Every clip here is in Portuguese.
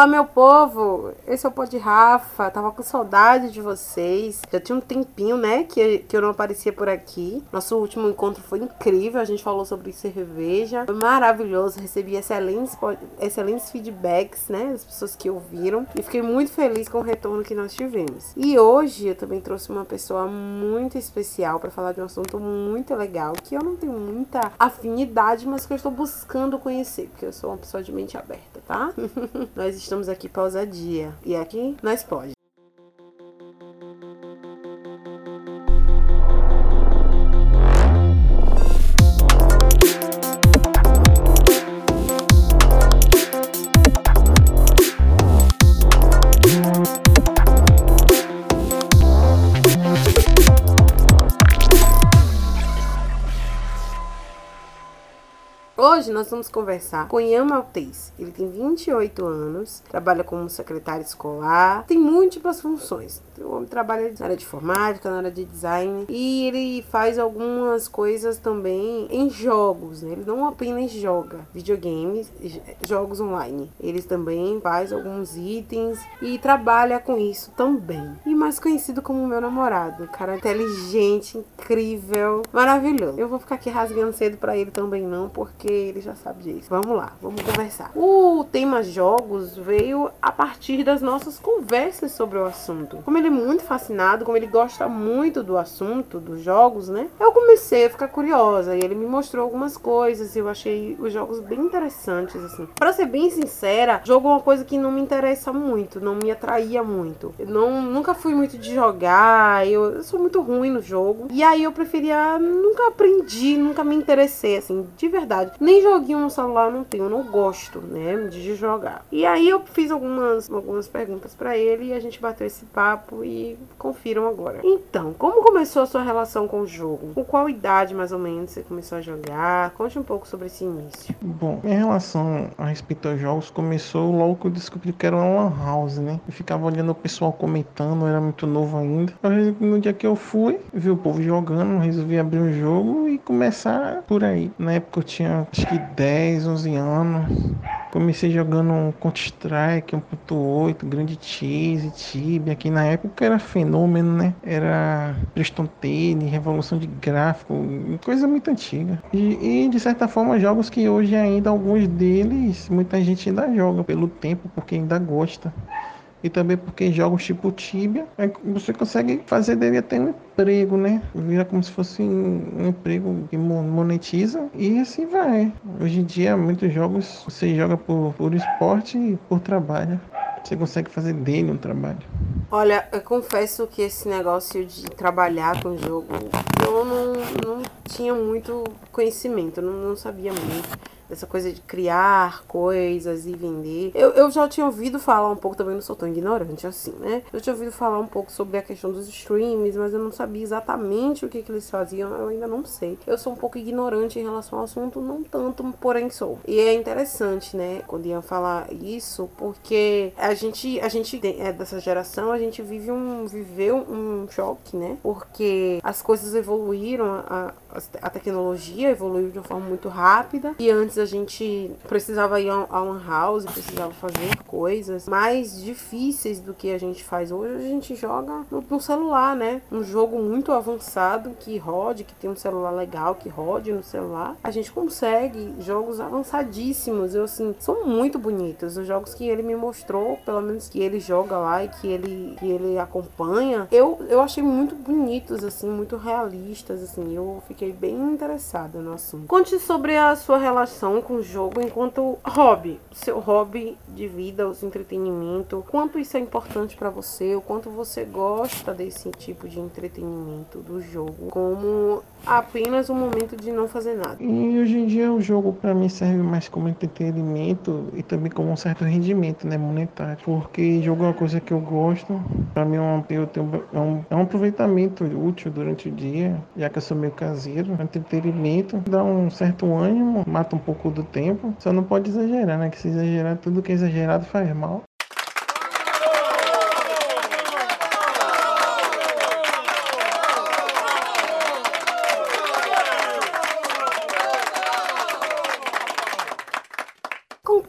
Olá, meu povo! Esse é o Pod Rafa. Tava com saudade de vocês. Já tinha um tempinho, né, que, que eu não aparecia por aqui. Nosso último encontro foi incrível. A gente falou sobre cerveja. Foi maravilhoso. Recebi excelentes, excelentes feedbacks, né, das pessoas que ouviram. E fiquei muito feliz com o retorno que nós tivemos. E hoje eu também trouxe uma pessoa muito especial para falar de um assunto muito legal que eu não tenho muita afinidade, mas que eu estou buscando conhecer, porque eu sou uma pessoa de mente aberta, tá? nós estamos aqui para ousadia. E aqui nós pode. Hoje nós vamos conversar com Ian Maltese. Ele tem 28 anos, trabalha como secretário escolar, tem múltiplas funções. O homem trabalha na área de informática, na área de design e ele faz algumas coisas também em jogos, né? Ele não apenas joga videogames, jogos online. Ele também faz alguns itens e trabalha com isso também. E mais conhecido como meu namorado, cara inteligente, incrível, maravilhoso. Eu vou ficar aqui rasgando cedo para ele também não, porque ele já sabe disso. Vamos lá, vamos conversar. O tema jogos veio a partir das nossas conversas sobre o assunto. Como ele muito fascinado, como ele gosta muito do assunto, dos jogos, né? Eu comecei a ficar curiosa e ele me mostrou algumas coisas e eu achei os jogos bem interessantes, assim. Pra ser bem sincera, jogo é uma coisa que não me interessa muito, não me atraía muito. Eu não, nunca fui muito de jogar, eu, eu sou muito ruim no jogo. E aí eu preferia, nunca aprendi, nunca me interessei, assim, de verdade. Nem joguinho no celular não tenho, não gosto, né, de jogar. E aí eu fiz algumas, algumas perguntas para ele e a gente bateu esse papo e confiram agora. Então, como começou a sua relação com o jogo? Com qual idade mais ou menos você começou a jogar? Conte um pouco sobre esse início. Bom, minha relação a respeito aos jogos começou logo que eu descobri que era uma lan house, né? Eu ficava olhando o pessoal comentando, era muito novo ainda. No dia que eu fui, vi o povo jogando, resolvi abrir um jogo e começar por aí. Na época eu tinha acho que 10, 11 anos. Comecei jogando Counter-Strike 1.8, Grande Cheese, Tibia, que na época era fenômeno, né? Era Preston Tale, Revolução de Gráfico, coisa muito antiga. E, e, de certa forma jogos que hoje ainda alguns deles, muita gente ainda joga pelo tempo, porque ainda gosta e também porque jogos tipo Tibia, você consegue fazer dele até um emprego, né? Vira como se fosse um, emprego que monetiza e assim vai. Hoje em dia, muitos jogos você joga por, por esporte e por trabalho. Você consegue fazer dele um trabalho. Olha, eu confesso que esse negócio de trabalhar com jogo, eu não, não tinha muito conhecimento, não, não sabia muito essa coisa de criar coisas e vender. Eu, eu já tinha ouvido falar um pouco, também não sou tão ignorante assim, né? Eu tinha ouvido falar um pouco sobre a questão dos streams, mas eu não sabia exatamente o que, que eles faziam, eu ainda não sei. Eu sou um pouco ignorante em relação ao assunto, não tanto, porém sou. E é interessante, né, quando ia falar isso, porque a gente, a gente é dessa geração, a gente vive um, viveu um choque, né? Porque as coisas evoluíram, a, a tecnologia evoluiu de uma forma muito rápida e antes a gente precisava ir a uma house, precisava fazer coisas mais difíceis do que a gente faz hoje. A gente joga no, no celular, né? Um jogo muito avançado que rode, que tem um celular legal, que rode no celular. A gente consegue jogos avançadíssimos. Eu assim, são muito bonitos. Os jogos que ele me mostrou, pelo menos que ele joga lá e que ele, que ele acompanha, eu, eu achei muito bonitos, assim, muito realistas, assim. Eu fiquei bem interessada no assunto. Conte sobre a sua relação relação com o jogo enquanto hobby, seu hobby de vida, o seu entretenimento, quanto isso é importante para você, o quanto você gosta desse tipo de entretenimento do jogo, como apenas um momento de não fazer nada. E hoje em dia o jogo para mim serve mais como entretenimento e também como um certo rendimento, né, monetário, porque jogo é uma coisa que eu gosto, para mim é um, eu tenho, é, um, é um aproveitamento útil durante o dia, já que eu sou meio caseiro, entretenimento, dá um certo ânimo, mata um pouco do tempo. Só não pode exagerar, né? Que se exagerar, tudo que é exagerado faz mal.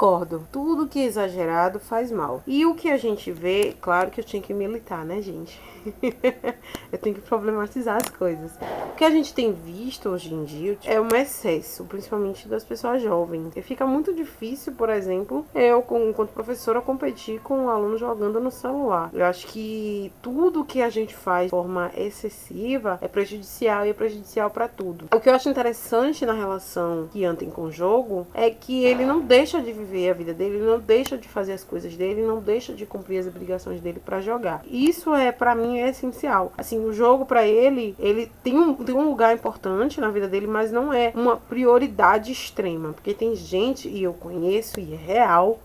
Concordo. Tudo que é exagerado faz mal. E o que a gente vê, claro que eu tinha que militar, né, gente? eu tenho que problematizar as coisas. O que a gente tem visto hoje em dia é um excesso, principalmente das pessoas jovens. E fica muito difícil, por exemplo, eu, enquanto professora, competir com um aluno jogando no celular. Eu acho que tudo que a gente faz de forma excessiva é prejudicial e é prejudicial para tudo. O que eu acho interessante na relação que Ian tem com o jogo é que ele não deixa de viver a vida dele, ele não deixa de fazer as coisas dele, não deixa de cumprir as obrigações dele para jogar. Isso é para mim é essencial. Assim, o jogo para ele, ele tem um, tem um lugar importante na vida dele, mas não é uma prioridade extrema, porque tem gente e eu conheço e é real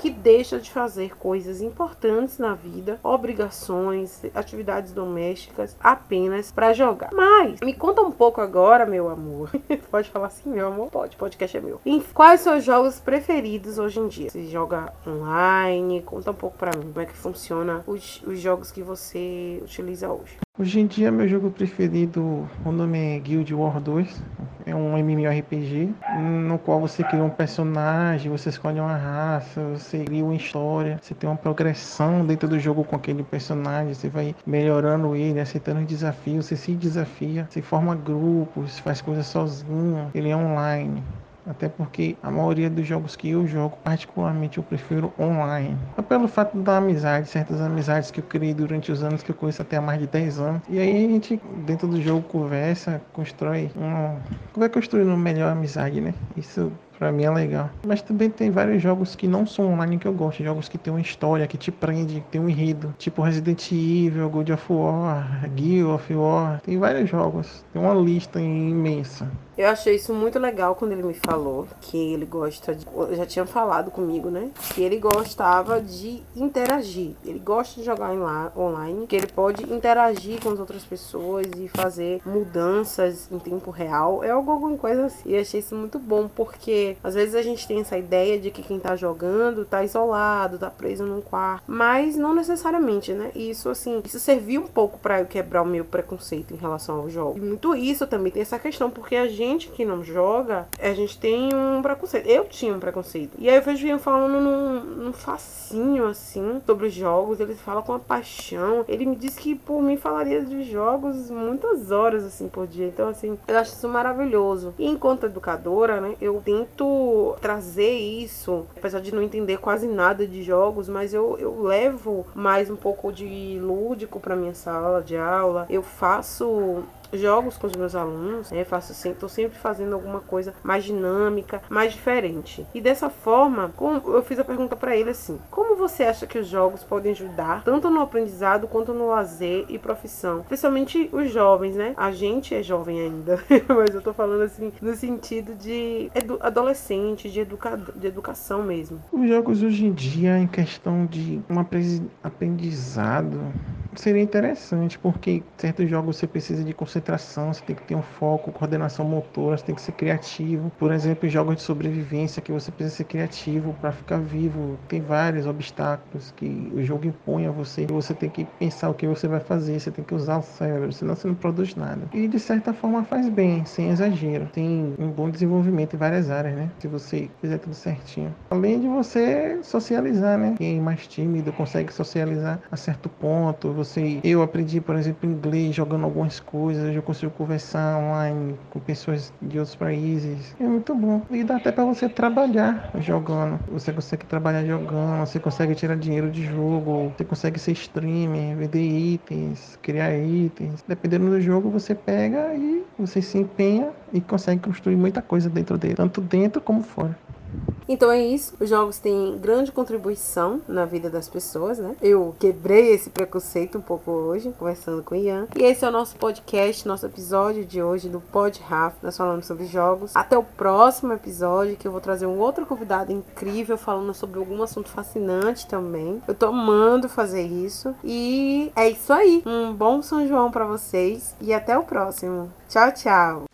que deixa de fazer coisas importantes na vida, obrigações, atividades domésticas apenas para jogar. Mas me conta um pouco agora, meu amor. Pode falar assim, meu amor? Pode, podcast é meu. Em quais seus jogos preferidos hoje em dia? Você joga online? Conta um pouco para mim como é que funciona os, os jogos que você utiliza hoje? Hoje em dia, meu jogo preferido, o nome é Guild Wars 2. É um MMORPG no qual você cria um personagem, você escolhe uma raça, você cria uma história, você tem uma progressão dentro do jogo com aquele personagem, você vai melhorando ele, aceitando os desafios, você se desafia, você forma grupos, faz coisas sozinho, ele é online. Até porque a maioria dos jogos que eu jogo, particularmente, eu prefiro online. É pelo fato da amizade, certas amizades que eu criei durante os anos que eu conheço até há mais de 10 anos. E aí a gente, dentro do jogo, conversa, constrói um. Vai construindo uma melhor amizade, né? Isso Pra mim é legal. Mas também tem vários jogos que não são online que eu gosto. Jogos que tem uma história, que te prende, que tem um enredo. Tipo Resident Evil, God of War, Guild of War. Tem vários jogos. Tem uma lista imensa. Eu achei isso muito legal quando ele me falou que ele gosta de. Já tinha falado comigo, né? Que ele gostava de interagir. Ele gosta de jogar online, que ele pode interagir com as outras pessoas e fazer mudanças em tempo real. É alguma coisa assim. E achei isso muito bom, porque às vezes a gente tem essa ideia de que quem tá jogando tá isolado, tá preso num quarto. Mas não necessariamente, né? E isso, assim, isso serviu um pouco para eu quebrar o meu preconceito em relação ao jogo. E muito isso também tem essa questão, porque a gente que não joga, a gente tem um preconceito. Eu tinha um preconceito. E aí eu vejo Ian falando num, num facinho, assim, sobre os jogos. Ele fala com a paixão. Ele me disse que por mim falaria de jogos muitas horas, assim, por dia. Então, assim, eu acho isso maravilhoso. E enquanto educadora, né, eu tento trazer isso, apesar de não entender quase nada de jogos, mas eu, eu levo mais um pouco de lúdico para minha sala de aula. Eu faço jogos com os meus alunos, né? Faço sempre, tô sempre fazendo alguma coisa mais dinâmica, mais diferente. E dessa forma, eu fiz a pergunta para ele assim: como você acha que os jogos podem ajudar tanto no aprendizado quanto no lazer e profissão? Principalmente os jovens, né? A gente é jovem ainda, mas eu tô falando assim no sentido de adolescente, de, educa de educação mesmo. Os jogos hoje em dia, em questão de um aprendizado, seria interessante, porque certos jogos você precisa de concentração, você tem que ter um foco, coordenação motora, você tem que ser criativo. Por exemplo, jogos de sobrevivência que você precisa ser criativo para ficar vivo. Tem vários obstáculos que o jogo impõe a você. Você tem que pensar o que você vai fazer, você tem que usar o cérebro, senão você não produz nada. E de certa forma faz bem, sem exagero. Tem um bom desenvolvimento em várias áreas, né? Se você fizer tudo certinho. Além de você socializar, né? Quem é mais tímido consegue socializar a certo ponto você. Eu aprendi, por exemplo, inglês jogando algumas coisas, eu consigo conversar online com pessoas de outros países. É muito bom. E dá até para você trabalhar jogando. Você consegue trabalhar jogando, você consegue tirar dinheiro de jogo, você consegue ser streamer, vender itens, criar itens. Dependendo do jogo, você pega e você se empenha e consegue construir muita coisa dentro dele, tanto dentro como fora. Então é isso. Os jogos têm grande contribuição na vida das pessoas, né? Eu quebrei esse preconceito um pouco hoje, conversando com o Ian. E esse é o nosso podcast, nosso episódio de hoje do Pod Raf. Nós falamos sobre jogos. Até o próximo episódio, que eu vou trazer um outro convidado incrível falando sobre algum assunto fascinante também. Eu tô amando fazer isso. E é isso aí. Um bom São João para vocês e até o próximo. Tchau, tchau.